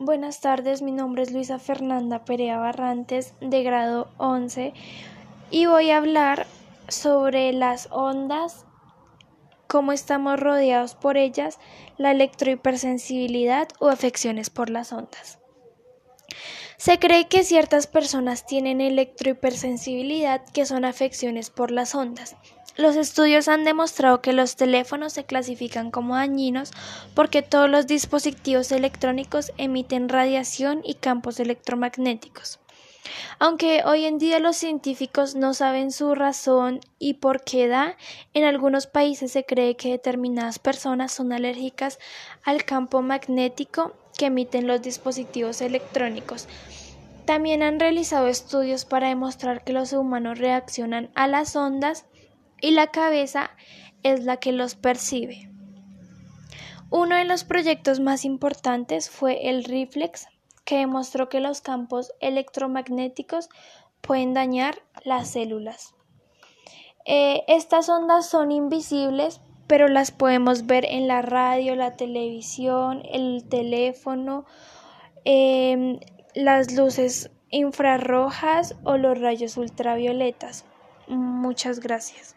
Buenas tardes, mi nombre es Luisa Fernanda Perea Barrantes de grado 11 y voy a hablar sobre las ondas, cómo estamos rodeados por ellas, la electrohipersensibilidad o afecciones por las ondas. Se cree que ciertas personas tienen electrohipersensibilidad que son afecciones por las ondas. Los estudios han demostrado que los teléfonos se clasifican como dañinos porque todos los dispositivos electrónicos emiten radiación y campos electromagnéticos. Aunque hoy en día los científicos no saben su razón y por qué da, en algunos países se cree que determinadas personas son alérgicas al campo magnético que emiten los dispositivos electrónicos. También han realizado estudios para demostrar que los humanos reaccionan a las ondas y la cabeza es la que los percibe. Uno de los proyectos más importantes fue el Reflex, que demostró que los campos electromagnéticos pueden dañar las células. Eh, estas ondas son invisibles, pero las podemos ver en la radio, la televisión, el teléfono, em, las luces infrarrojas o los rayos ultravioletas. Muchas gracias.